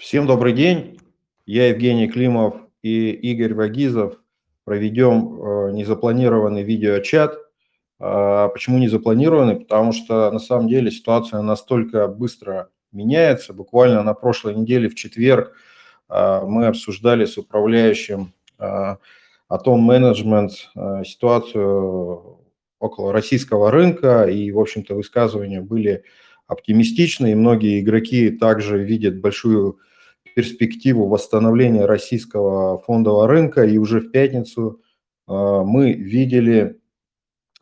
Всем добрый день. Я Евгений Климов и Игорь Вагизов проведем э, незапланированный видеочат. А почему не запланированный? Потому что на самом деле ситуация настолько быстро меняется. Буквально на прошлой неделе в четверг э, мы обсуждали с управляющим Атом Менеджмент ситуацию около российского рынка, и, в общем-то, высказывания были оптимистичны, и многие игроки также видят большую перспективу восстановления российского фондового рынка, и уже в пятницу а, мы видели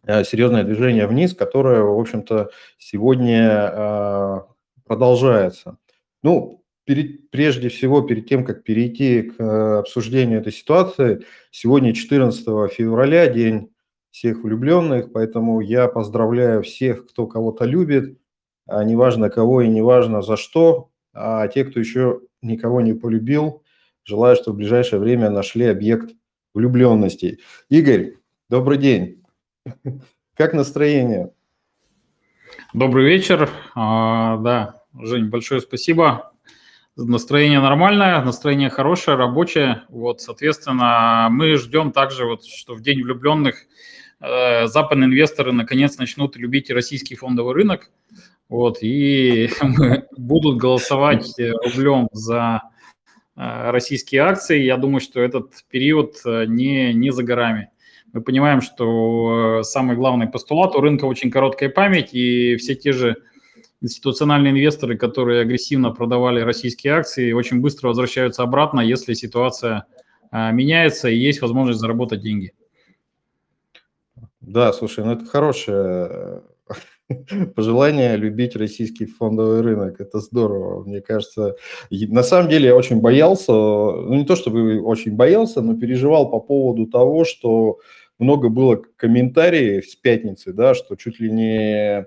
а, серьезное движение вниз, которое, в общем-то, сегодня а, продолжается. Ну, перед, прежде всего, перед тем, как перейти к обсуждению этой ситуации, сегодня 14 февраля, день всех влюбленных, поэтому я поздравляю всех, кто кого-то любит, неважно кого и неважно за что, а те, кто еще никого не полюбил, желаю, чтобы в ближайшее время нашли объект влюбленности. Игорь, добрый день. Как настроение? Добрый вечер. А, да, Жень, большое спасибо. Настроение нормальное, настроение хорошее, рабочее. Вот, соответственно, мы ждем также, вот, что в День влюбленных э, западные инвесторы наконец начнут любить российский фондовый рынок. Вот, и будут голосовать э, рублем за э, российские акции. Я думаю, что этот период э, не, не за горами. Мы понимаем, что самый главный постулат у рынка очень короткая память, и все те же институциональные инвесторы, которые агрессивно продавали российские акции, очень быстро возвращаются обратно, если ситуация меняется и есть возможность заработать деньги. Да, слушай, ну это хорошая пожелание любить российский фондовый рынок. Это здорово, мне кажется. На самом деле я очень боялся, ну не то чтобы очень боялся, но переживал по поводу того, что много было комментариев с пятницы, да, что чуть ли не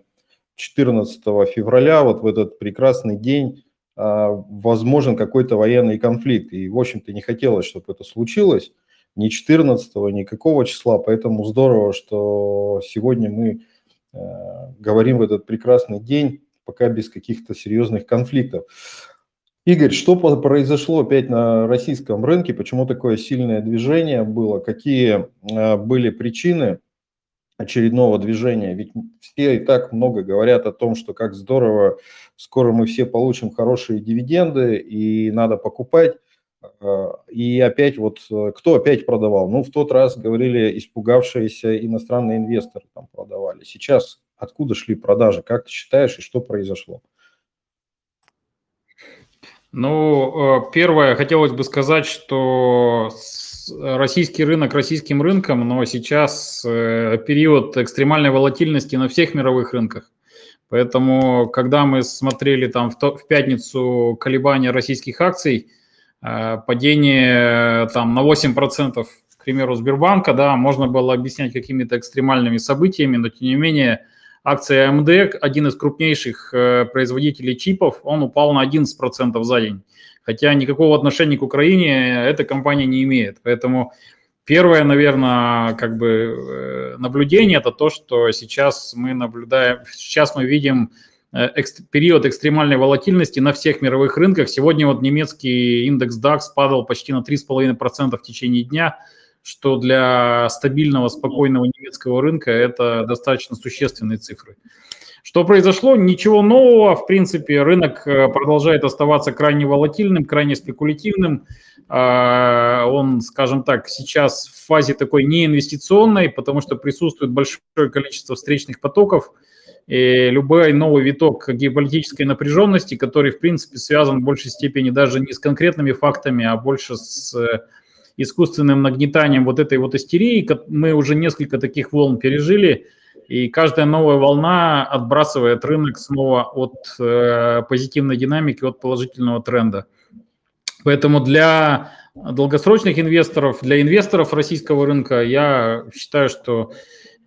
14 февраля, вот в этот прекрасный день, а, возможен какой-то военный конфликт. И, в общем-то, не хотелось, чтобы это случилось ни 14, ни какого числа, поэтому здорово, что сегодня мы говорим в этот прекрасный день, пока без каких-то серьезных конфликтов. Игорь, что произошло опять на российском рынке? Почему такое сильное движение было? Какие э, были причины очередного движения? Ведь все и так много говорят о том, что как здорово, скоро мы все получим хорошие дивиденды и надо покупать. Э, и опять вот, э, кто опять продавал? Ну, в тот раз говорили, испугавшиеся иностранные инвесторы там продавали. Сейчас откуда шли продажи? Как ты считаешь и что произошло? Ну, э, первое, хотелось бы сказать, что российский рынок российским рынком, но сейчас период экстремальной волатильности на всех мировых рынках. Поэтому, когда мы смотрели там в пятницу колебания российских акций – Э, падение э, там на 8%, к примеру, Сбербанка, да, можно было объяснять какими-то экстремальными событиями, но тем не менее акция AMD, один из крупнейших э, производителей чипов, он упал на 11% за день. Хотя никакого отношения к Украине эта компания не имеет. Поэтому первое, наверное, как бы наблюдение это то, что сейчас мы наблюдаем, сейчас мы видим Э, период экстремальной волатильности на всех мировых рынках. Сегодня вот немецкий индекс DAX падал почти на 3,5% в течение дня, что для стабильного, спокойного немецкого рынка это достаточно существенные цифры. Что произошло? Ничего нового. В принципе, рынок э, продолжает оставаться крайне волатильным, крайне спекулятивным. А, он, скажем так, сейчас в фазе такой неинвестиционной, потому что присутствует большое количество встречных потоков – любой новый виток геополитической напряженности, который, в принципе, связан в большей степени даже не с конкретными фактами, а больше с э, искусственным нагнетанием вот этой вот истерии. Мы уже несколько таких волн пережили, и каждая новая волна отбрасывает рынок снова от э, позитивной динамики, от положительного тренда. Поэтому для долгосрочных инвесторов, для инвесторов российского рынка я считаю, что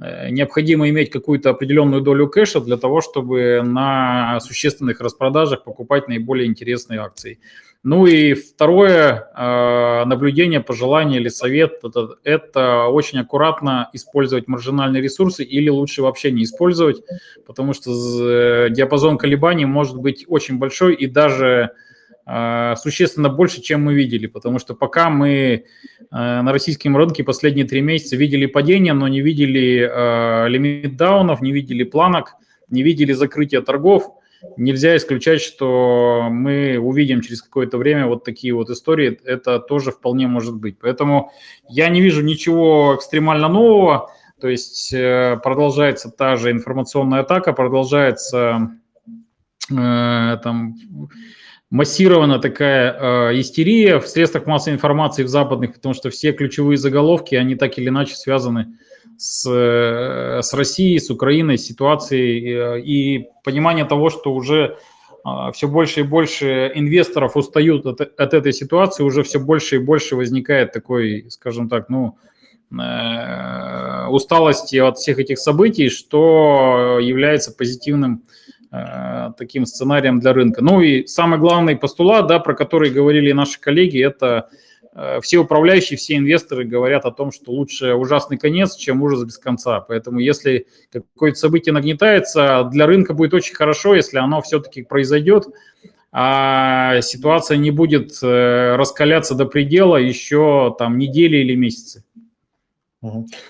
необходимо иметь какую-то определенную долю кэша для того, чтобы на существенных распродажах покупать наиболее интересные акции. Ну и второе э, наблюдение, пожелание или совет это, это очень аккуратно использовать маржинальные ресурсы или лучше вообще не использовать, потому что диапазон колебаний может быть очень большой и даже э, существенно больше, чем мы видели, потому что пока мы э, на российском рынке последние три месяца видели падение, но не видели э, лимит даунов, не видели планок, не видели закрытия торгов, нельзя исключать, что мы увидим через какое-то время вот такие вот истории, это тоже вполне может быть. Поэтому я не вижу ничего экстремально нового, то есть э, продолжается та же информационная атака, продолжается э, там массированная такая э, истерия в средствах массовой информации в западных, потому что все ключевые заголовки, они так или иначе связаны с, э, с Россией, с Украиной, с ситуацией э, и понимание того, что уже э, все больше и больше инвесторов устают от, от этой ситуации, уже все больше и больше возникает такой, скажем так, ну, усталости от всех этих событий, что является позитивным таким сценарием для рынка. Ну и самый главный постулат, да, про который говорили наши коллеги, это Э, все управляющие, все инвесторы говорят о том, что лучше ужасный конец, чем ужас без конца. Поэтому если какое-то событие нагнетается, для рынка будет очень хорошо, если оно все-таки произойдет, а ситуация не будет э, раскаляться до предела еще там недели или месяцы.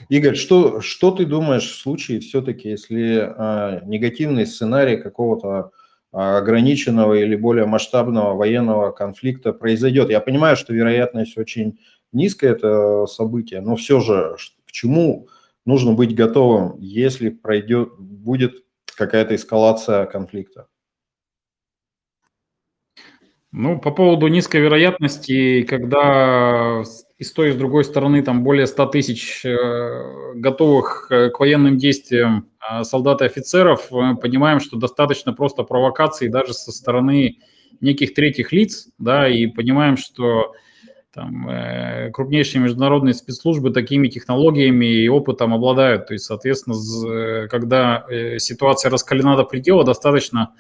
Игорь, что, что ты думаешь в случае все-таки, если э, негативный сценарий какого-то а, ограниченного или более масштабного военного конфликта произойдет. Я понимаю, что вероятность очень низкая это событие, но все же к чему нужно быть готовым, если пройдет, будет какая-то эскалация конфликта? Ну, по поводу низкой вероятности, когда и с той, и с другой стороны там более 100 тысяч э, готовых э, к военным действиям а, солдат и офицеров, мы понимаем, что достаточно просто провокаций даже со стороны неких третьих лиц, да, и понимаем, что там, э, крупнейшие международные спецслужбы такими технологиями и опытом обладают. То есть, соответственно, э, когда э, ситуация раскалена до предела, достаточно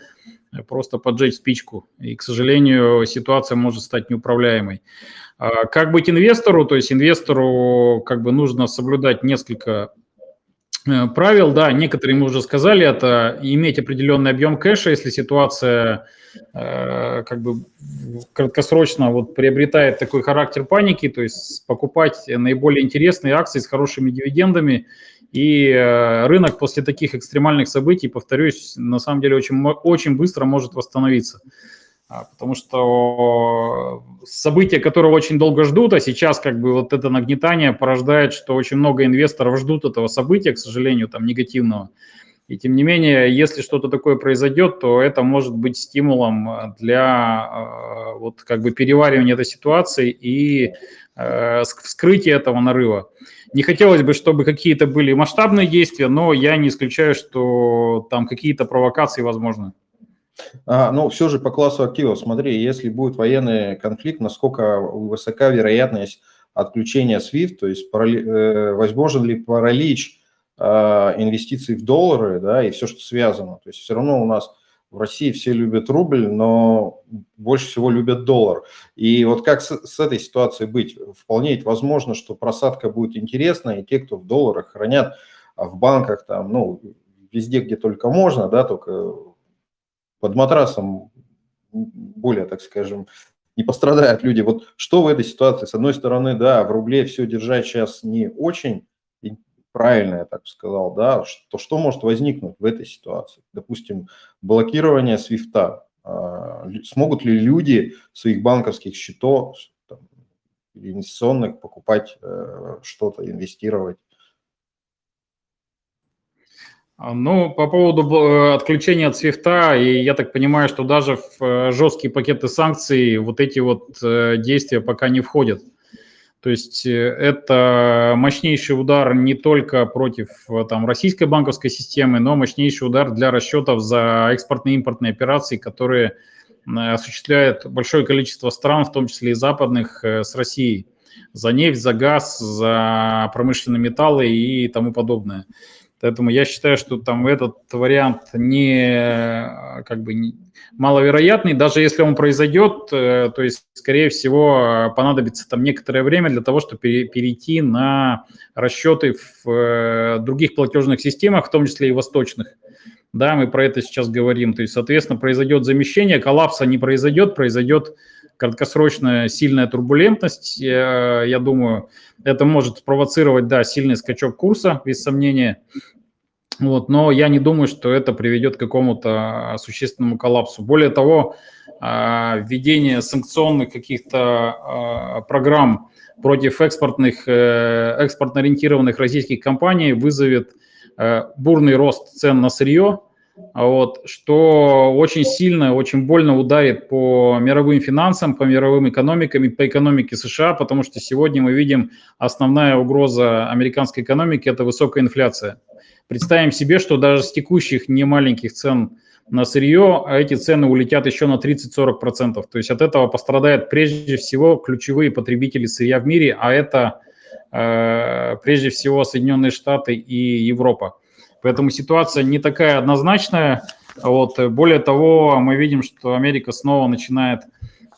просто поджечь спичку. И, к сожалению, ситуация может стать неуправляемой. А как быть инвестору? То есть инвестору как бы нужно соблюдать несколько Э, правил, да, некоторые мы уже сказали, это иметь определенный объем кэша, если ситуация э, как бы краткосрочно вот приобретает такой характер паники, то есть покупать наиболее интересные акции с хорошими дивидендами, и э, рынок после таких экстремальных событий, повторюсь, на самом деле очень, очень быстро может восстановиться. А, потому что события, которые очень долго ждут, а сейчас как бы вот это нагнетание порождает, что очень много инвесторов ждут этого события, к сожалению, там негативного. И тем не менее, если что-то такое произойдет, то это может быть стимулом для а, вот как бы переваривания этой ситуации и э, вскрытия этого нарыва. Не хотелось бы, чтобы какие-то были масштабные действия, но я не исключаю, что там какие-то провокации возможны. А, ну, все же по классу активов, смотри, если будет военный конфликт, насколько высока вероятность отключения SWIFT, то есть парали, э, возможен ли паралич э, инвестиций в доллары, да, и все, что связано. То есть все равно у нас в России все любят рубль, но больше всего любят доллар. И вот как с, с этой ситуацией быть? Вполне возможно, что просадка будет интересная, и те, кто в долларах хранят а в банках, там, ну, везде, где только можно, да, только под матрасом более, так скажем, не пострадают люди. Вот что в этой ситуации? С одной стороны, да, в рубле все держать сейчас не очень правильно, я так сказал, да, что, что может возникнуть в этой ситуации? Допустим, блокирование свифта. А, смогут ли люди своих банковских счетов, там, инвестиционных покупать э, что-то, инвестировать? А, ну, по поводу э, отключения от свифта, и я так понимаю, что даже в э, жесткие пакеты санкций вот эти вот э, действия пока не входят. То есть это мощнейший удар не только против там, российской банковской системы, но мощнейший удар для расчетов за экспортные и импортные операции, которые осуществляет большое количество стран, в том числе и западных, с Россией. За нефть, за газ, за промышленные металлы и тому подобное. Поэтому я считаю, что там этот вариант не как бы не, маловероятный, даже если он произойдет, э, то есть, скорее всего, понадобится там некоторое время для того, чтобы перейти на расчеты в э, других платежных системах, в том числе и восточных. Да, мы про это сейчас говорим. То есть, соответственно, произойдет замещение, коллапса не произойдет, произойдет краткосрочная сильная турбулентность. Я, я думаю, это может спровоцировать, да, сильный скачок курса, без сомнения. Вот, но я не думаю, что это приведет к какому-то существенному коллапсу. Более того, а, введение санкционных каких-то а, программ против экспортных, э, экспортно-ориентированных российских компаний вызовет э, бурный рост цен на сырье, вот, что очень сильно, очень больно ударит по мировым финансам, по мировым экономикам и по экономике США, потому что сегодня мы видим основная угроза американской экономики – это высокая инфляция. Представим себе, что даже с текущих немаленьких цен на сырье эти цены улетят еще на 30-40%. То есть от этого пострадают прежде всего ключевые потребители сырья в мире, а это э, прежде всего Соединенные Штаты и Европа. Поэтому ситуация не такая однозначная. Вот. Более того, мы видим, что Америка снова начинает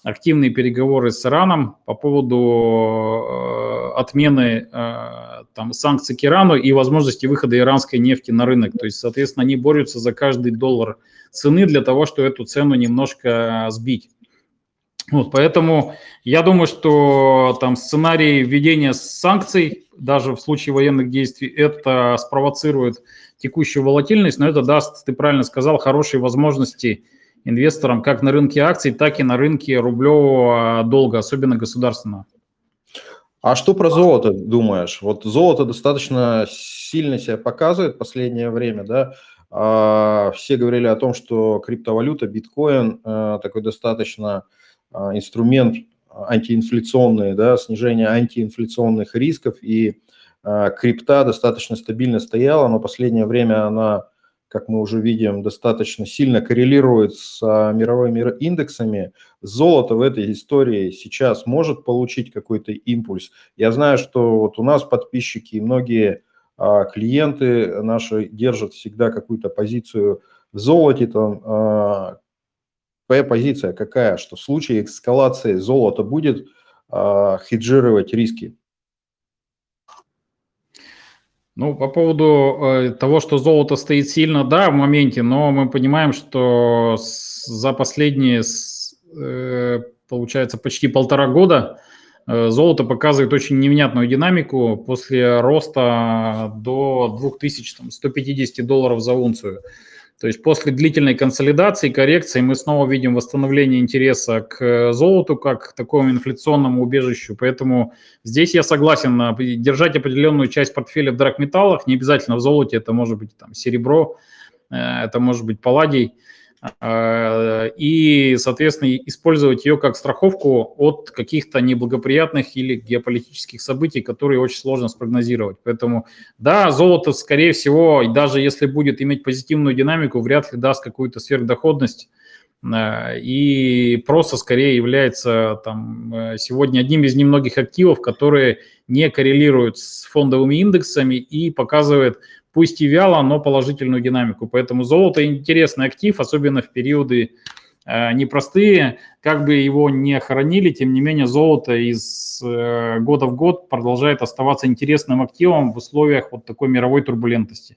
активные переговоры с Ираном по поводу э, отмены э, там, санкций к Ирану и возможности выхода иранской нефти на рынок. То есть, соответственно, они борются за каждый доллар цены для того, чтобы эту цену немножко сбить. Вот, поэтому я думаю, что там сценарий введения санкций, даже в случае военных действий, это спровоцирует текущую волатильность, но это даст, ты правильно сказал, хорошие возможности инвесторам как на рынке акций, так и на рынке рублевого долга, особенно государственного. А что про золото думаешь? Вот золото достаточно сильно себя показывает в последнее время, да? А, все говорили о том, что криптовалюта, биткоин э, такой достаточно а, инструмент антиинфляционный, да, снижение антиинфляционных рисков, и а, крипта достаточно стабильно стояла, но последнее время она как мы уже видим, достаточно сильно коррелирует с а, мировыми индексами. Золото в этой истории сейчас может получить какой-то импульс. Я знаю, что вот у нас подписчики и многие а, клиенты наши держат всегда какую-то позицию в золоте. Там, а, твоя позиция какая, что в случае эскалации золото будет хеджировать риски? Ну, по поводу э, того, что золото стоит сильно, да, в моменте, но мы понимаем, что с, за последние, с, э, получается, почти полтора года э, золото показывает очень невнятную динамику после роста до 2150 долларов за унцию. То есть после длительной консолидации, коррекции мы снова видим восстановление интереса к э, золоту как к такому инфляционному убежищу. Поэтому здесь я согласен держать определенную часть портфеля в драгметаллах, не обязательно в золоте, это может быть там серебро, э, это может быть палладий. Э, и, соответственно, использовать ее как страховку от каких-то неблагоприятных или геополитических событий, которые очень сложно спрогнозировать. Поэтому, да, золото, скорее всего, даже если будет иметь позитивную динамику, вряд ли даст какую-то сверхдоходность э, и просто скорее является там, э, сегодня одним из немногих активов, которые не коррелируют с фондовыми индексами и показывает пусть и вяло, но положительную динамику. Поэтому золото интересный актив, особенно в периоды э, непростые. Как бы его не хоронили, тем не менее золото из э, года в год продолжает оставаться интересным активом в условиях вот такой мировой турбулентности.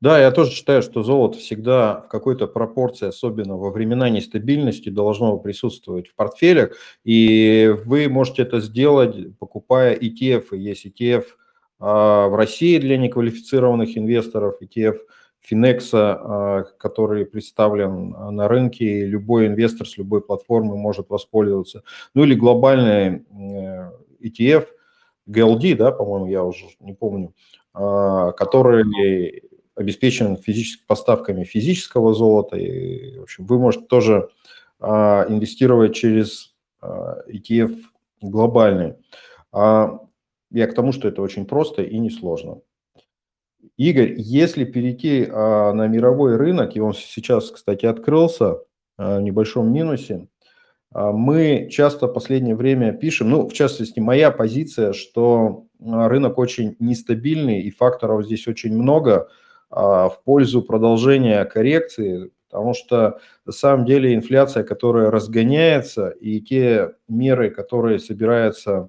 Да, я тоже считаю, что золото всегда в какой-то пропорции, особенно во времена нестабильности, должно присутствовать в портфелях. И вы можете это сделать, покупая ETF. И есть ETF – в России для неквалифицированных инвесторов ETF Финекса, а, который представлен на рынке, и любой инвестор с любой платформы может воспользоваться. Ну или глобальный э, ETF, GLD, да, по-моему, я уже не помню, а, который обеспечен физическими поставками физического золота. И, в общем, вы можете тоже инвестировать через ETF глобальный. Я к тому, что это очень просто и несложно. Игорь, если перейти а, на мировой рынок, и он сейчас, кстати, открылся а, в небольшом минусе, а, мы часто в последнее время пишем, ну, в частности, моя позиция, что а, рынок очень нестабильный, и факторов здесь очень много а, в пользу продолжения коррекции, потому что на самом деле инфляция, которая разгоняется, и те меры, которые собираются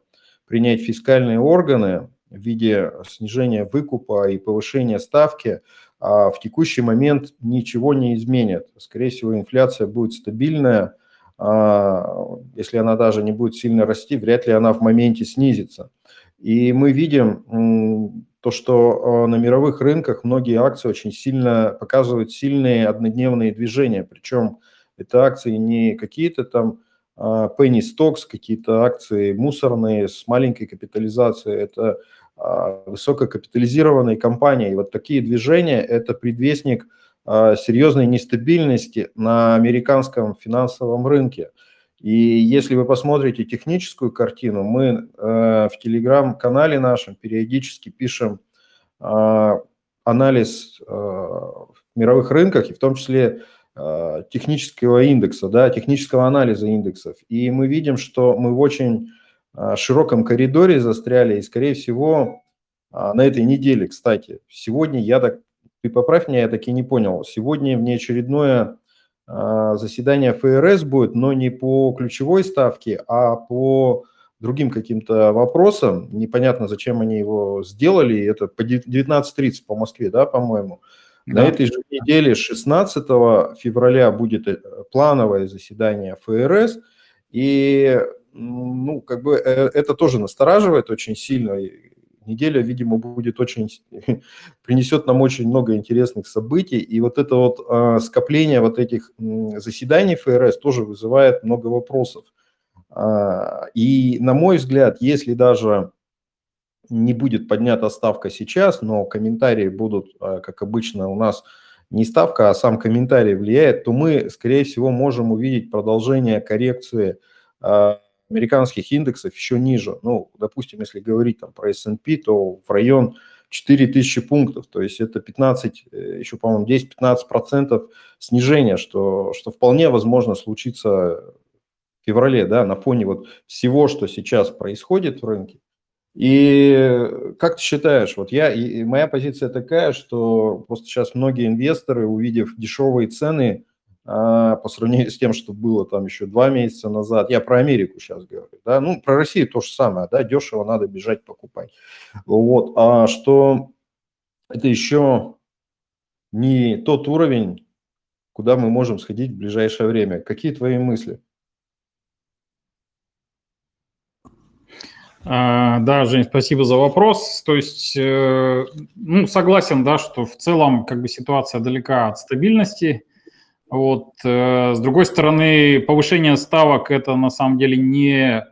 принять фискальные органы в виде снижения выкупа и повышения ставки, а в текущий момент ничего не изменит. Скорее всего, инфляция будет стабильная. А, если она даже не будет сильно расти, вряд ли она в моменте снизится. И мы видим то, что на мировых рынках многие акции очень сильно показывают сильные однодневные движения. Причем это акции не какие-то там penny stocks, какие-то акции мусорные с маленькой капитализацией. Это а, высококапитализированной компании. И вот такие движения – это предвестник а, серьезной нестабильности на американском финансовом рынке. И если вы посмотрите техническую картину, мы а, в телеграм-канале нашем периодически пишем анализ мировых рынках, и в том числе технического индекса, да, технического анализа индексов. И мы видим, что мы в очень а, широком коридоре застряли, и, скорее всего, а, на этой неделе, кстати, сегодня я так, ты поправь меня, я так и не понял, сегодня внеочередное заседание ФРС будет, но не по ключевой ставке, а по другим каким-то вопросам. Непонятно, зачем они его сделали. Это по 19.30 по Москве, да, по-моему. Да. На этой же неделе, 16 февраля, будет э, плановое заседание ФРС. И ну, как бы э, это тоже настораживает очень сильно. Неделя, видимо, будет очень, принесет нам очень много интересных событий. И вот это вот э, скопление вот этих заседаний ФРС тоже вызывает много вопросов. Э, и, на мой взгляд, если даже не будет поднята ставка сейчас, но комментарии будут, э, как обычно, у нас не ставка, а сам комментарий влияет, то мы, скорее всего, можем увидеть продолжение коррекции э, американских индексов еще ниже. Ну, допустим, если говорить там про S&P, то в район 4000 пунктов, то есть это 15, э, еще, по-моему, 10-15% снижения, что, что вполне возможно случиться в феврале, да, на фоне вот всего, что сейчас происходит в рынке. И как ты считаешь, вот я, и моя позиция такая, что просто сейчас многие инвесторы, увидев дешевые цены, а, по сравнению с тем, что было там еще два месяца назад. Я про Америку сейчас говорю, да, ну, про Россию то же самое, да, дешево надо бежать покупать. Вот, а что это еще не тот уровень, куда мы можем сходить в ближайшее время. Какие твои мысли? Да, Жень, спасибо за вопрос. То есть, э, ну, согласен, да, что в целом как бы ситуация далека от стабильности. Вот. Э, с другой стороны, повышение ставок – это на самом деле не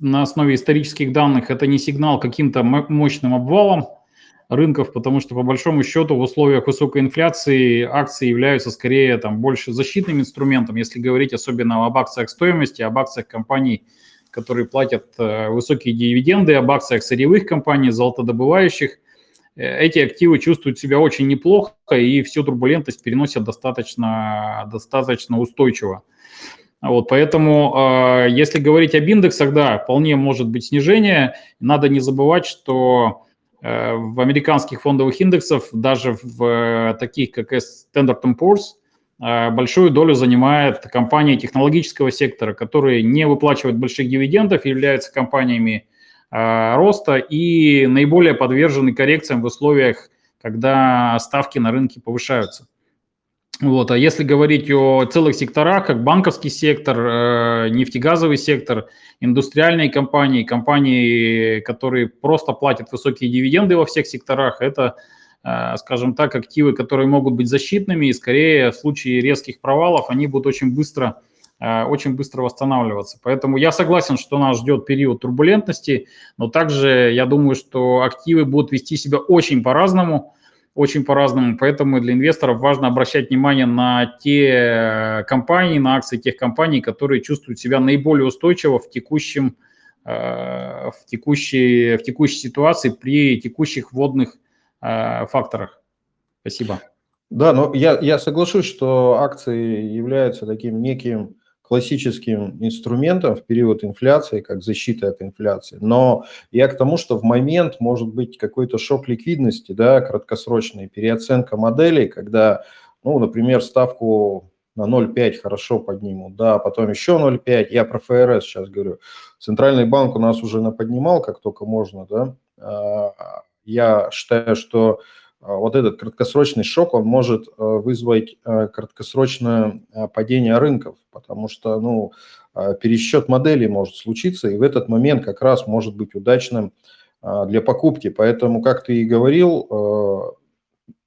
на основе исторических данных, это не сигнал каким-то мощным обвалом рынков, потому что по большому счету в условиях высокой инфляции акции являются скорее там больше защитным инструментом, если говорить особенно об акциях стоимости, об акциях компаний, которые платят э, высокие дивиденды, об акциях сырьевых компаний, золотодобывающих – Э, эти активы чувствуют себя очень неплохо и всю турбулентность переносят достаточно, достаточно устойчиво. Вот, поэтому, э, если говорить об индексах, да, вполне может быть снижение. Надо не забывать, что в американских фондовых индексах, даже в таких, как Standard Poor's, большую долю занимает компании технологического сектора, которые не выплачивают больших дивидендов, являются компаниями Э, роста и наиболее подвержены коррекциям в условиях, когда ставки на рынке повышаются. Вот. А если говорить о целых секторах, как банковский сектор, э, нефтегазовый сектор, индустриальные компании, компании, которые просто платят высокие дивиденды во всех секторах, это, скажем так, активы, которые могут быть защитными, и скорее в случае резких провалов они будут очень быстро Э, очень быстро восстанавливаться. Поэтому я согласен, что нас ждет период турбулентности, но также я думаю, что активы будут вести себя очень по-разному, очень по-разному. Поэтому для инвесторов важно обращать внимание на те э, компании, на акции тех компаний, которые чувствуют себя наиболее устойчиво в текущем э, в текущей, в текущей ситуации при текущих вводных факторах. Спасибо. Да, но я, я соглашусь, что акции являются таким неким классическим инструментом в период инфляции, как защита от инфляции. Но я к тому, что в момент может быть какой-то шок ликвидности, да, краткосрочный, переоценка моделей, когда, ну, например, ставку на 0,5 хорошо поднимут, да, потом еще 0,5, я про ФРС сейчас говорю, Центральный банк у нас уже наподнимал, как только можно, да, а, я считаю, что вот этот краткосрочный шок, он может вызвать краткосрочное падение рынков, потому что, ну, пересчет моделей может случиться, и в этот момент как раз может быть удачным для покупки. Поэтому, как ты и говорил,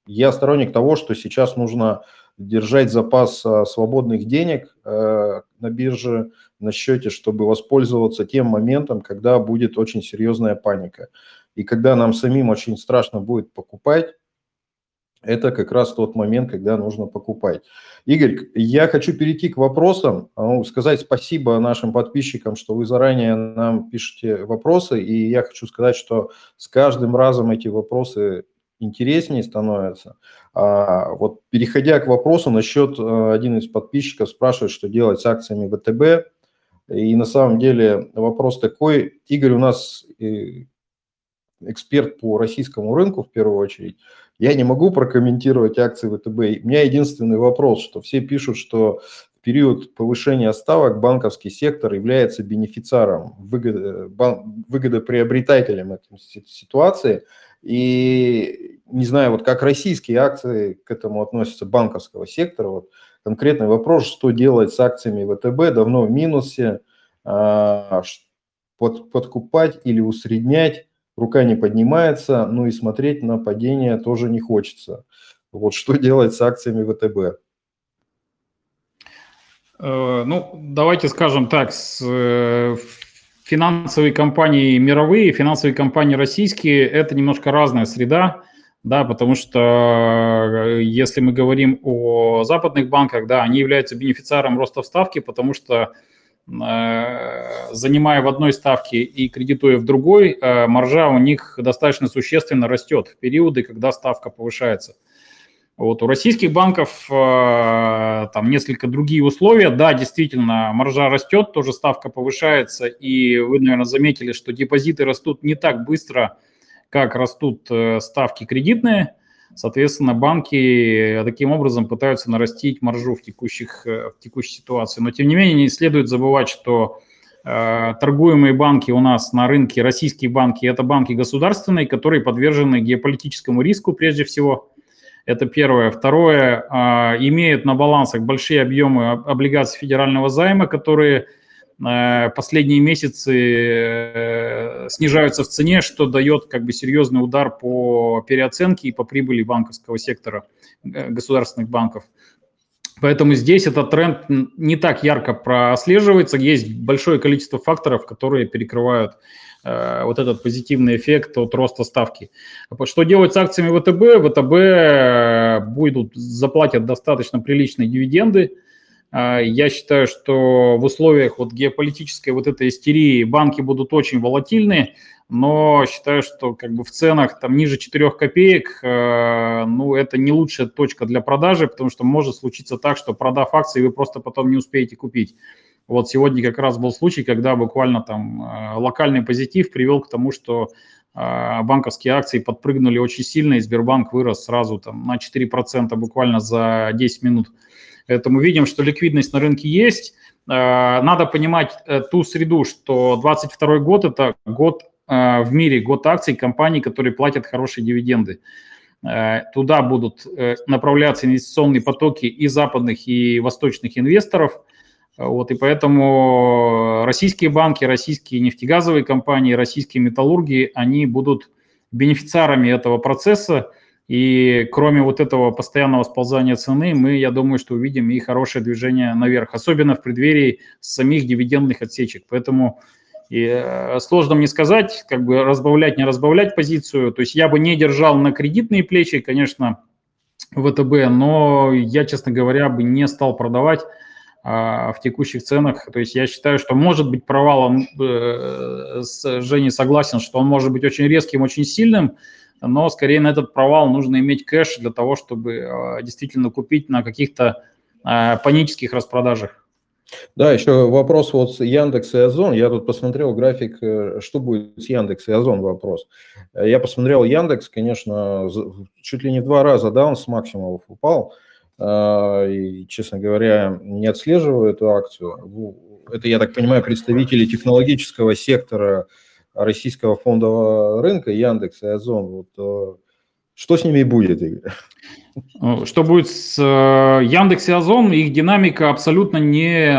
я сторонник того, что сейчас нужно держать запас а, свободных денег на бирже, на счете, чтобы воспользоваться тем моментом, когда будет очень серьезная паника. И когда нам самим очень страшно будет покупать, это как раз тот момент, когда нужно покупать. Игорь, я хочу перейти к вопросам, ну, сказать спасибо нашим подписчикам, что вы заранее нам пишете вопросы, и я хочу сказать, что с каждым разом эти вопросы интереснее становится. А, вот переходя к вопросу насчет, э, один из подписчиков спрашивает, что делать с акциями ВТБ. И на самом деле вопрос такой. Игорь у нас э, эксперт по российскому рынку в первую очередь. Я не могу прокомментировать акции ВТБ. У меня единственный вопрос, что все пишут, что в период повышения ставок банковский сектор является бенефициаром, выгодоприобретателем этой ситуации – и не знаю, вот как российские акции к этому относятся банковского сектора. Вот конкретный вопрос, что делать с акциями ВТБ, давно в минусе, а, под, подкупать или усреднять, рука не поднимается, ну и смотреть на падение тоже не хочется. Вот что делать с акциями ВТБ? Э, ну, давайте скажем так, с э, финансовые компании мировые, финансовые компании российские – это немножко разная среда, да, потому что э, если мы говорим о западных банках, да, они являются бенефициаром роста ставки, потому что занимая в одной ставке и кредитуя в другой, э, маржа у них достаточно существенно растет в периоды, когда ставка повышается. Вот у российских банков э, там несколько другие условия. Да, действительно, маржа растет, тоже ставка повышается, и вы, наверное, заметили, что депозиты растут не так быстро, как растут э, ставки кредитные. Соответственно, банки таким образом пытаются нарастить маржу в, текущих, э, в текущей ситуации. Но, тем не менее, не следует забывать, что э, торгуемые банки у нас на рынке, российские банки, это банки государственные, которые подвержены геополитическому риску прежде всего – это первое. Второе, а, имеют на балансах большие объемы облигаций федерального займа, которые э, последние месяцы э, снижаются в цене, что дает как бы серьезный удар по переоценке и по прибыли банковского сектора э, государственных банков. Поэтому здесь этот тренд не так ярко прослеживается. Есть большое количество факторов, которые перекрывают Э, вот этот позитивный эффект от роста ставки. Что делать с акциями ВТБ? ВТБ э, будут, заплатят достаточно приличные дивиденды. Э, я считаю, что в условиях вот геополитической вот этой истерии банки будут очень волатильны, но считаю, что как бы в ценах там ниже 4 копеек, ну, это не лучшая точка для продажи, потому что может случиться так, что продав акции, вы просто потом не успеете купить. Вот сегодня как раз был случай, когда буквально там э, локальный позитив привел к тому, что э, банковские акции подпрыгнули очень сильно, и Сбербанк вырос сразу там на 4% буквально за 10 минут. Поэтому видим, что ликвидность на рынке есть. Э, надо понимать ту среду, что 2022 год – это год в мире, год акций компаний, которые платят хорошие дивиденды. Туда будут направляться инвестиционные потоки и западных, и восточных инвесторов – вот, и поэтому российские банки, российские нефтегазовые компании, российские металлурги, они будут бенефициарами этого процесса. И кроме вот этого постоянного сползания цены, мы, я думаю, что увидим и хорошее движение наверх, особенно в преддверии самих дивидендных отсечек. Поэтому и э, сложно мне сказать, как бы разбавлять, не разбавлять позицию. То есть я бы не держал на кредитные плечи, конечно, ВТБ, но я, честно говоря, бы не стал продавать а, в текущих ценах. То есть я считаю, что может быть провалом, э, с Женей согласен, что он может быть очень резким, очень сильным, но скорее на этот провал нужно иметь кэш для того, чтобы а, действительно купить на каких-то а, панических распродажах. Да, еще вопрос вот с Яндекс и Озон. Я тут посмотрел график, э, что будет с Яндекс и Озон вопрос. Я посмотрел Яндекс, конечно, чуть ли не в два раза, да, он с максимумов упал. И, честно говоря, не отслеживаю эту акцию. Это, я так понимаю, представители технологического сектора российского фондового рынка, Яндекс и Озон. Вот, э, Что с ними будет, Игорь? Э, что будет с э, Яндекс и Озон? Их динамика абсолютно не,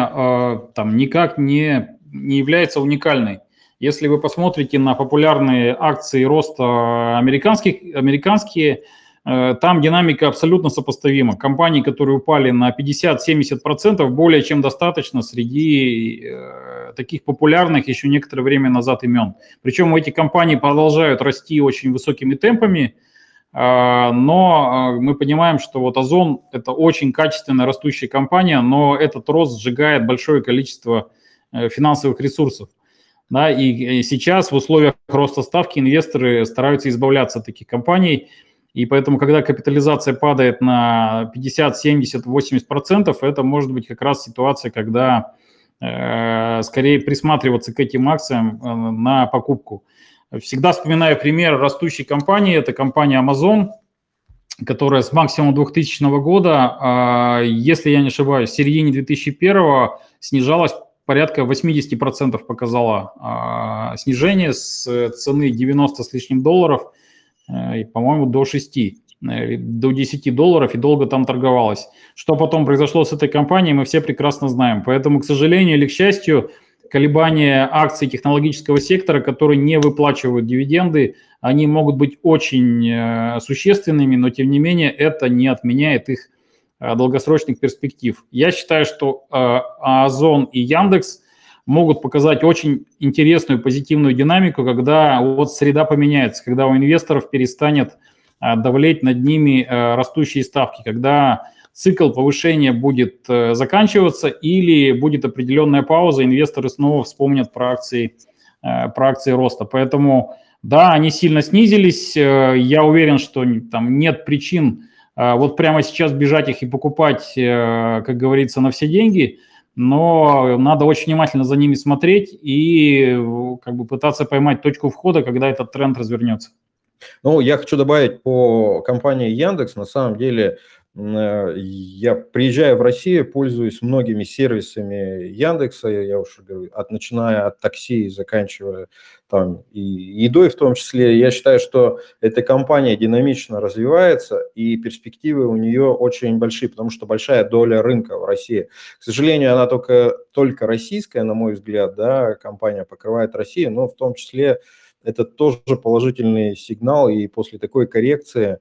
там, никак не, не является уникальной. Если вы посмотрите на популярные акции роста американских, американские, там динамика абсолютно сопоставима. Компании, которые упали на 50-70%, более чем достаточно среди таких популярных еще некоторое время назад имен. Причем эти компании продолжают расти очень высокими темпами, а, но а, мы понимаем, что вот Озон – это очень качественно растущая компания, но этот рост сжигает большое количество э, финансовых ресурсов. Да, и сейчас в условиях роста ставки инвесторы стараются избавляться от таких компаний, и поэтому, когда капитализация падает на 50, 70, 80 процентов, это может быть как раз ситуация, когда скорее присматриваться к этим акциям э, на покупку. Всегда вспоминаю пример растущей компании, это компания Amazon, которая с максимум 2000 года, а, если я не ошибаюсь, в середине 2001 снижалась порядка 80% показала а, снижение с цены 90 с лишним долларов, э, по-моему, до 6 э, до 10 долларов и долго там торговалась. Что потом произошло с этой компанией, мы все прекрасно знаем. Поэтому, к сожалению или к счастью, колебания акций технологического сектора, которые не выплачивают дивиденды, они могут быть очень э, существенными, но тем не менее это не отменяет их э, долгосрочных перспектив. Я считаю, что э, Озон и Яндекс могут показать очень интересную позитивную динамику, когда вот среда поменяется, когда у инвесторов перестанет давлеть над ними растущие ставки, когда цикл повышения будет э, заканчиваться или будет определенная пауза, инвесторы снова вспомнят про акции, э, про акции роста. Поэтому, да, они сильно снизились. Э, я уверен, что там нет причин вот прямо сейчас бежать их и покупать, как говорится, на все деньги, но надо очень внимательно за ними смотреть и как бы пытаться поймать точку входа, когда этот тренд развернется. Ну, я хочу добавить по компании Яндекс. На самом деле, Э, я приезжаю в Россию, пользуюсь многими сервисами Яндекса, я уже говорю, от, начиная от такси и заканчивая там и едой в том числе. Я считаю, что эта компания динамично развивается, и перспективы у нее очень большие, потому что большая доля рынка в России. К сожалению, она только, только российская, на мой взгляд, да, компания покрывает Россию, но в том числе это тоже положительный сигнал, и после такой коррекции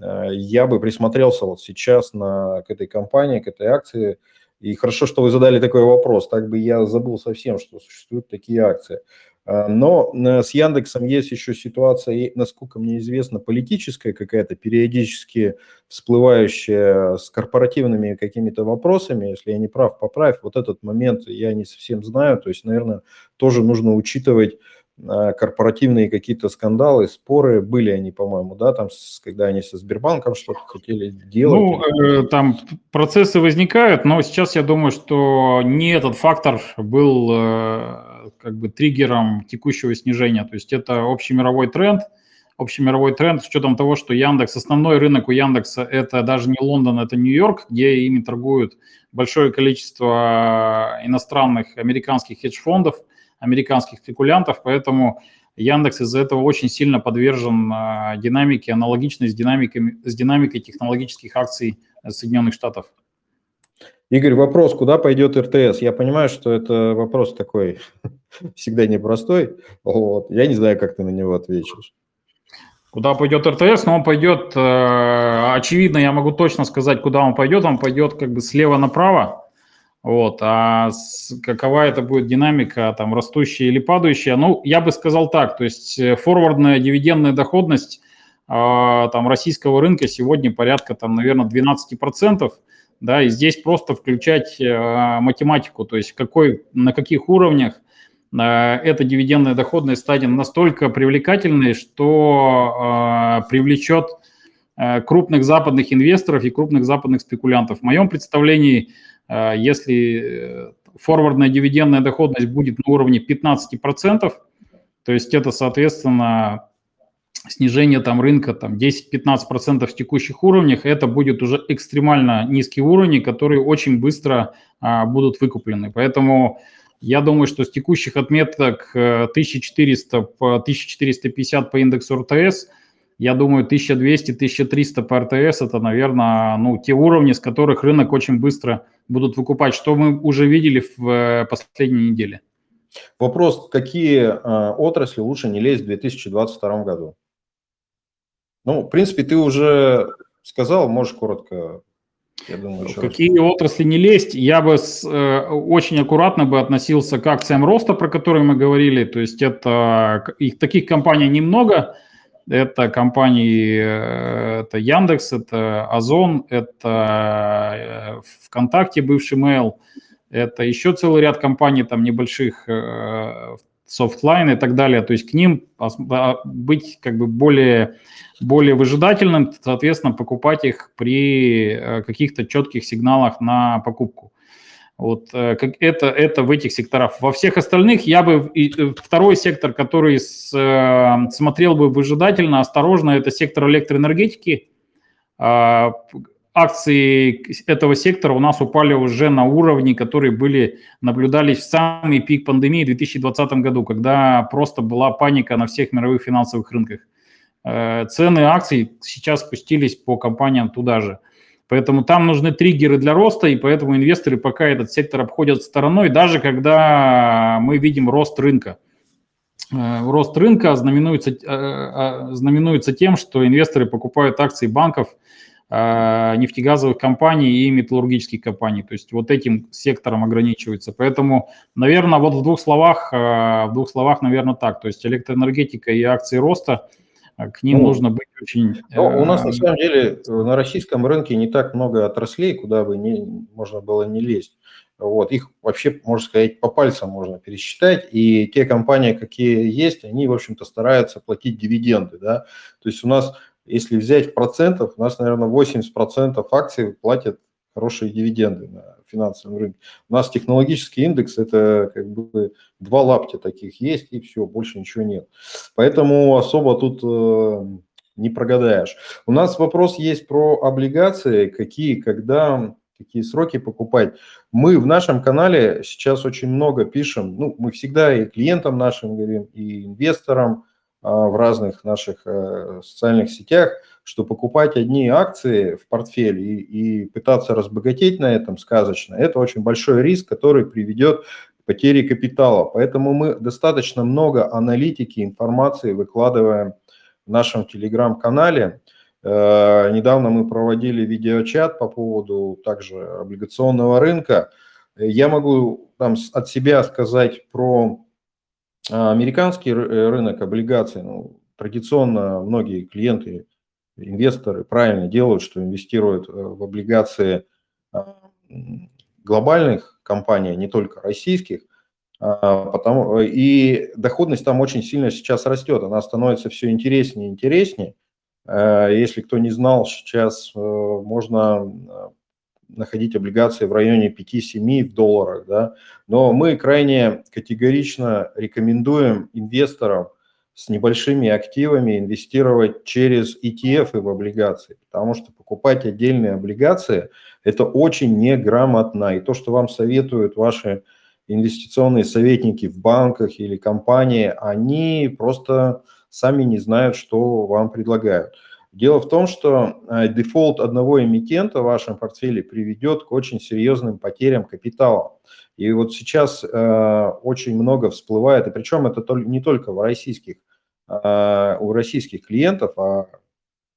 Э, я бы присмотрелся вот сейчас на, к этой компании, к этой акции. И хорошо, что вы задали такой вопрос, так бы я забыл совсем, что существуют такие акции. Э, но э, с Яндексом есть еще ситуация, насколько мне известно, политическая какая-то, периодически всплывающая с корпоративными какими-то вопросами. Если я не прав, поправь. Вот этот момент я не совсем знаю. То есть, наверное, тоже нужно учитывать корпоративные какие-то скандалы, споры были они, по-моему, да, там, когда они со Сбербанком что-то хотели делать. Ну, э, там процессы возникают, но сейчас я думаю, что не этот фактор был э, как бы триггером текущего снижения. То есть это общий мировой тренд, общий мировой тренд с учетом того, что Яндекс, основной рынок у Яндекса это даже не Лондон, это Нью-Йорк, где ими торгуют большое количество иностранных американских хедж-фондов – американских спекулянтов, поэтому Яндекс из-за этого очень сильно подвержен а, динамике, аналогичной с динамикой, с динамикой технологических акций Соединенных Штатов. Игорь, вопрос, куда пойдет РТС? Я понимаю, что это вопрос такой всегда непростой. Вот. Я не знаю, как ты на него ответишь. Куда пойдет РТС? Но он пойдет, э, очевидно, я могу точно сказать, куда он пойдет. Он пойдет как бы слева направо. Вот, а с, какова это будет динамика, там, растущая или падающая? Ну, я бы сказал так, то есть э, форвардная дивидендная доходность э, там, российского рынка сегодня порядка, там, наверное, 12%, да, и здесь просто включать э, математику, то есть какой, на каких уровнях э, эта дивидендная доходность станет настолько привлекательной, что э, привлечет э, крупных западных инвесторов и крупных западных спекулянтов. В моем представлении – если э, форвардная дивидендная доходность будет на уровне 15%, то есть это, соответственно, снижение там рынка там 10-15% в текущих уровнях, это будет уже экстремально низкие уровни, которые очень быстро а, будут выкуплены. Поэтому я думаю, что с текущих отметок 1400 э, по 1450 по индексу РТС – я думаю, 1200-1300 по РТС – это, наверное, ну, те уровни, с которых рынок очень быстро будут выкупать, что мы уже видели в э, последней неделе. Вопрос, какие э, отрасли лучше не лезть в 2022 году? Ну, в принципе, ты уже сказал, можешь коротко я думаю, Какие раз. отрасли не лезть? Я бы с, э, очень аккуратно бы относился к акциям роста, про которые мы говорили. То есть это их таких компаний немного. Это компании, э, это Яндекс, это Озон, это э, ВКонтакте, бывший Mail, это еще целый ряд компаний там небольших, э, Softline и так далее. То есть к ним а, быть как бы более более выжидательным, соответственно, покупать их при э, каких-то четких сигналах на покупку. Вот э, как это, это в этих секторах. Во всех остальных я бы... Э, второй сектор, который с, смотрел бы выжидательно, осторожно, это сектор электроэнергетики. А, акции этого сектора у нас упали уже на уровни, которые были, наблюдались в самый пик пандемии в 2020 году, когда просто была паника на всех мировых финансовых рынках. Э, цены акций сейчас спустились по компаниям туда же. Поэтому там нужны триггеры для роста, и поэтому инвесторы пока этот сектор обходят стороной, даже когда мы видим рост рынка. Э, рост рынка знаменуется, э, знаменуется тем, что инвесторы покупают акции банков, нефтегазовых компаний и металлургических компаний. То есть вот этим сектором ограничивается. Поэтому, наверное, вот в двух словах, в двух словах, наверное, так. То есть электроэнергетика и акции роста – к ним ну, нужно быть очень... Ну, у нас на э, самом деле на российском рынке не так много отраслей, куда бы не, можно было не лезть. Вот, их вообще, можно сказать, по пальцам можно пересчитать, и те компании, какие есть, они, в общем-то, стараются платить дивиденды, да, то есть у нас, если взять в процентах, у нас, наверное, 80% акций платят хорошие дивиденды на финансовом рынке. У нас технологический индекс – это как бы два лаптя таких есть, и все, больше ничего нет. Поэтому особо тут э, не прогадаешь. У нас вопрос есть про облигации, какие, когда, какие сроки покупать. Мы в нашем канале сейчас очень много пишем, ну, мы всегда и клиентам нашим говорим, и инвесторам а, в разных наших э, социальных сетях – что покупать одни акции в портфель и, и пытаться разбогатеть на этом сказочно, это очень большой риск, который приведет к потере капитала. Поэтому мы достаточно много аналитики, информации выкладываем в нашем телеграм-канале. Э, недавно мы проводили видеочат по поводу также облигационного рынка. Я могу там от себя сказать про а, американский рынок облигаций. Ну, традиционно многие клиенты инвесторы правильно делают, что инвестируют э, в облигации а, глобальных компаний, не только российских, а, потому, и доходность там очень сильно сейчас растет, она становится все интереснее и интереснее. Э, если кто не знал, сейчас э, можно находить облигации в районе 5-7 в долларах, да, но мы крайне категорично рекомендуем инвесторам – с небольшими активами инвестировать через ETF и в облигации, потому что покупать отдельные облигации – это очень неграмотно. И то, что вам советуют ваши инвестиционные советники в банках или компании, они просто сами не знают, что вам предлагают. Дело в том, что э, дефолт одного эмитента в вашем портфеле приведет к очень серьезным потерям капитала. И вот сейчас э, очень много всплывает, и причем это не только в российских, э, у российских клиентов, а,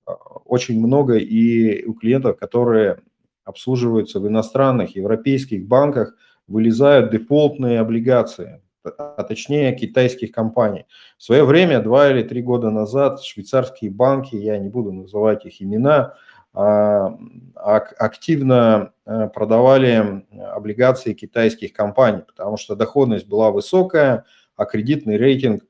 а очень много и у клиентов, которые обслуживаются в иностранных европейских банках, вылезают дефолтные облигации, а точнее китайских компаний. В свое время, два или три года назад, швейцарские банки, я не буду называть их имена, а, активно э, продавали облигации китайских компаний, потому что доходность была высокая, а кредитный рейтинг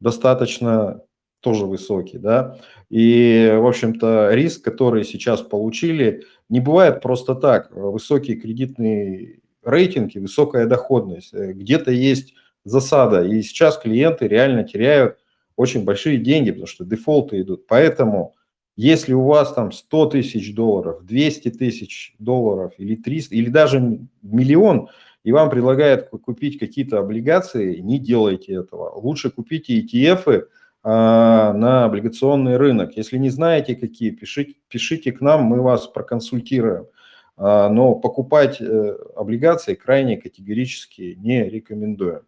достаточно тоже высокий, да, и, в общем-то, риск, который сейчас получили, не бывает просто так. Высокий кредитный рейтинг и высокая доходность. Э, где-то есть засада, и сейчас клиенты реально теряют очень большие деньги, потому что дефолты идут. Поэтому если у вас там 100 тысяч долларов, 200 тысяч долларов или 300, или даже миллион, и вам предлагают купить какие-то облигации, не делайте этого. Лучше купите ETF, а, на облигационный рынок. Если не знаете, какие, пишите, пишите к нам, мы вас проконсультируем. А, но покупать э, облигации крайне категорически не рекомендуем.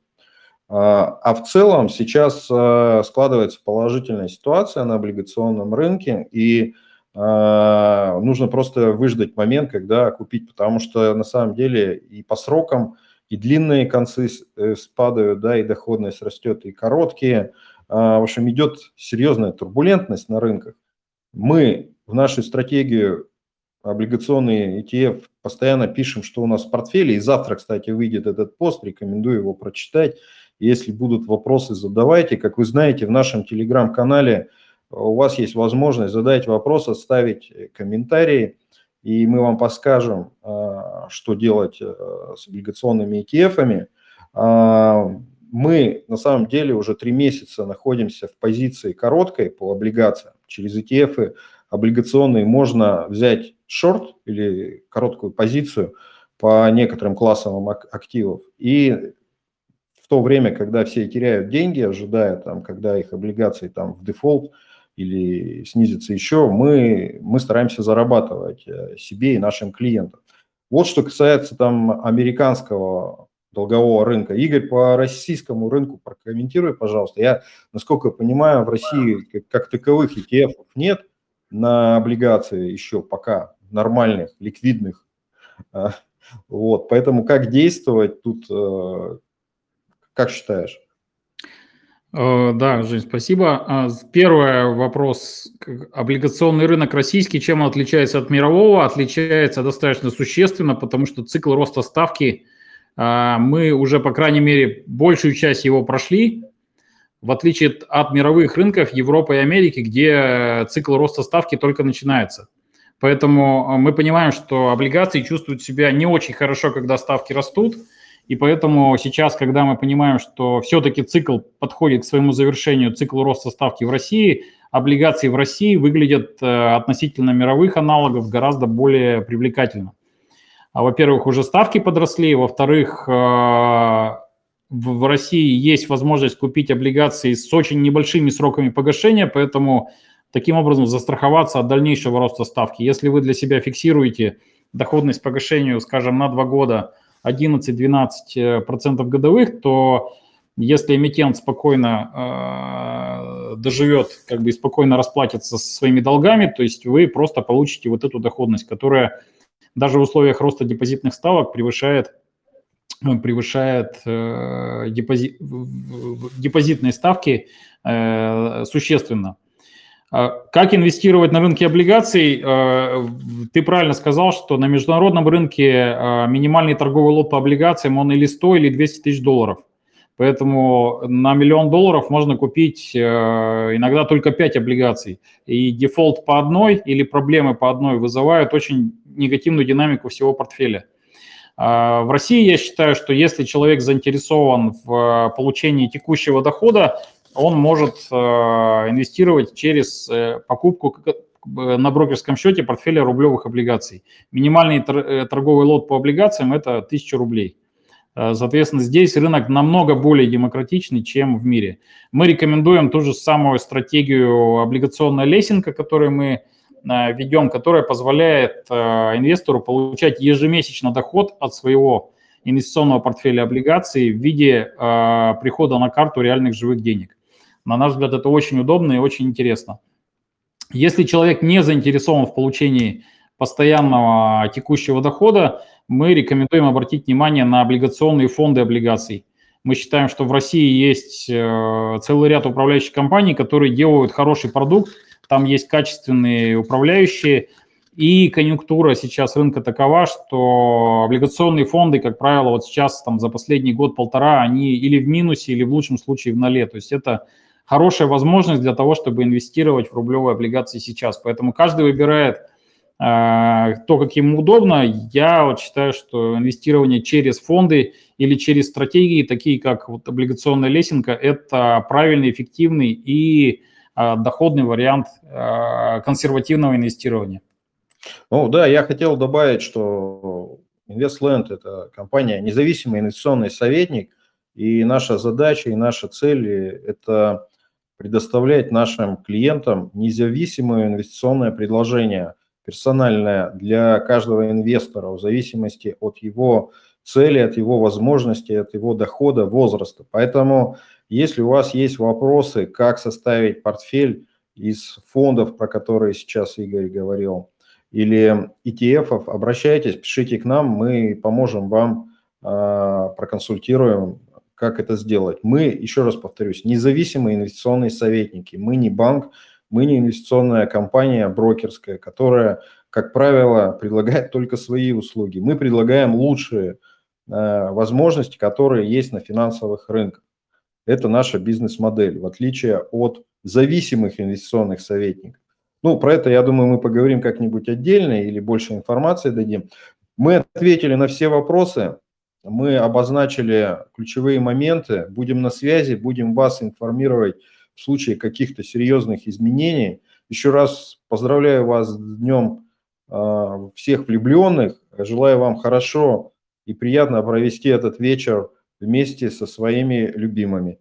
А, а в целом сейчас складывается положительная ситуация на облигационном рынке, и нужно просто выждать момент, когда купить, потому что на самом деле и по срокам, и длинные концы э, спадают, да, и доходность растет, и короткие. В общем, идет серьезная турбулентность на рынках. Мы в нашу стратегию облигационные ETF постоянно пишем, что у нас в портфеле. И завтра, кстати, выйдет этот пост, рекомендую его прочитать. Если будут вопросы, задавайте. Как вы знаете, в нашем телеграм-канале у вас есть возможность задать вопрос, оставить комментарии, и мы вам подскажем, а, что делать э, с облигационными ETF-ами. А, мы на самом деле уже три месяца находимся в позиции короткой по облигациям. Через ETF облигационные можно взять шорт или короткую позицию по некоторым классам активов. И то время, когда все теряют деньги, ожидая, там, когда их облигации там, в дефолт или снизится еще, мы, мы стараемся зарабатывать э, себе и нашим клиентам. Вот что касается там американского долгового рынка. Игорь, по российскому рынку прокомментируй, пожалуйста. Я, насколько понимаю, в России как, как таковых ETF нет на облигации еще пока нормальных, ликвидных. А, вот, поэтому как действовать тут, э, как считаешь? Э, да, Жень, спасибо. А, первый вопрос. Облигационный рынок российский, чем он отличается от мирового? Отличается достаточно существенно, потому что цикл роста ставки, а, мы уже, по крайней мере, большую часть его прошли, в отличие от мировых рынков Европы и Америки, где цикл роста ставки только начинается. Поэтому мы понимаем, что облигации чувствуют себя не очень хорошо, когда ставки растут – и поэтому сейчас, когда мы понимаем, что все-таки цикл подходит к своему завершению, цикл роста ставки в России, облигации в России выглядят э, относительно мировых аналогов гораздо более привлекательно. А, во-первых, уже ставки подросли, во-вторых, э, в России есть возможность купить облигации с очень небольшими сроками погашения, поэтому таким образом застраховаться от дальнейшего роста ставки. Если вы для себя фиксируете доходность погашению, скажем, на два года – 11-12% э, годовых, то если эмитент спокойно э, доживет, как бы и спокойно расплатится со своими долгами, то есть вы просто получите вот эту доходность, которая даже в условиях роста депозитных ставок превышает э, превышает э, депози, депозитные ставки э, существенно. А как инвестировать на рынке облигаций? А, ты правильно сказал, что на международном рынке а, минимальный торговый лот по облигациям, он или 100, или 200 тысяч долларов. Поэтому на миллион долларов можно купить иногда только 5 облигаций. И дефолт по одной или проблемы по одной вызывают очень негативную динамику всего портфеля. В России я считаю, что если человек заинтересован в получении текущего дохода, он может э, инвестировать через э, покупку на брокерском счете портфеля рублевых облигаций. Минимальный э, торговый лот по облигациям – это 1000 рублей. Соответственно, здесь рынок намного более демократичный, чем в мире. Мы рекомендуем ту же самую стратегию облигационная лесенка, которую мы ведем, которая позволяет инвестору получать ежемесячно доход от своего инвестиционного портфеля облигаций в виде прихода на карту реальных живых денег. На наш взгляд, это очень удобно и очень интересно. Если человек не заинтересован в получении постоянного текущего дохода, мы рекомендуем обратить внимание на облигационные фонды облигаций. Мы считаем, что в России есть э, целый ряд управляющих компаний, которые делают хороший продукт, там есть качественные управляющие, и конъюнктура сейчас рынка такова, что облигационные фонды, как правило, вот сейчас там за последний год-полтора, они или в минусе, или в лучшем случае в ноле. То есть это хорошая возможность для того, чтобы инвестировать в рублевые облигации сейчас. Поэтому каждый выбирает э, то, как ему удобно. Я вот считаю, что инвестирование через фонды или через стратегии, такие как вот облигационная лесенка, это правильный, эффективный и э, доходный вариант э, консервативного инвестирования. Ну да, я хотел добавить, что InvestLand – это компания, независимый инвестиционный советник, и наша задача и наша цель – это предоставлять нашим клиентам независимое инвестиционное предложение, персональное для каждого инвестора в зависимости от его цели, от его возможностей, от его дохода, возраста. Поэтому, если у вас есть вопросы, как составить портфель из фондов, про которые сейчас Игорь говорил, или ETF, обращайтесь, пишите к нам, мы поможем вам, а, проконсультируем, как это сделать. Мы, еще раз повторюсь, независимые инвестиционные советники, мы не банк, мы не инвестиционная компания брокерская, которая, как правило, предлагает только свои услуги. Мы предлагаем лучшие Э, возможности, которые есть на финансовых рынках. Это наша бизнес-модель, в отличие от зависимых инвестиционных советников. Ну, про это, я думаю, мы поговорим как-нибудь отдельно или больше информации дадим. Мы ответили на все вопросы, мы обозначили ключевые моменты, будем на связи, будем вас информировать в случае каких-то серьезных изменений. Еще раз поздравляю вас с Днем э, всех влюбленных, желаю вам хорошо и приятно провести этот вечер вместе со своими любимыми.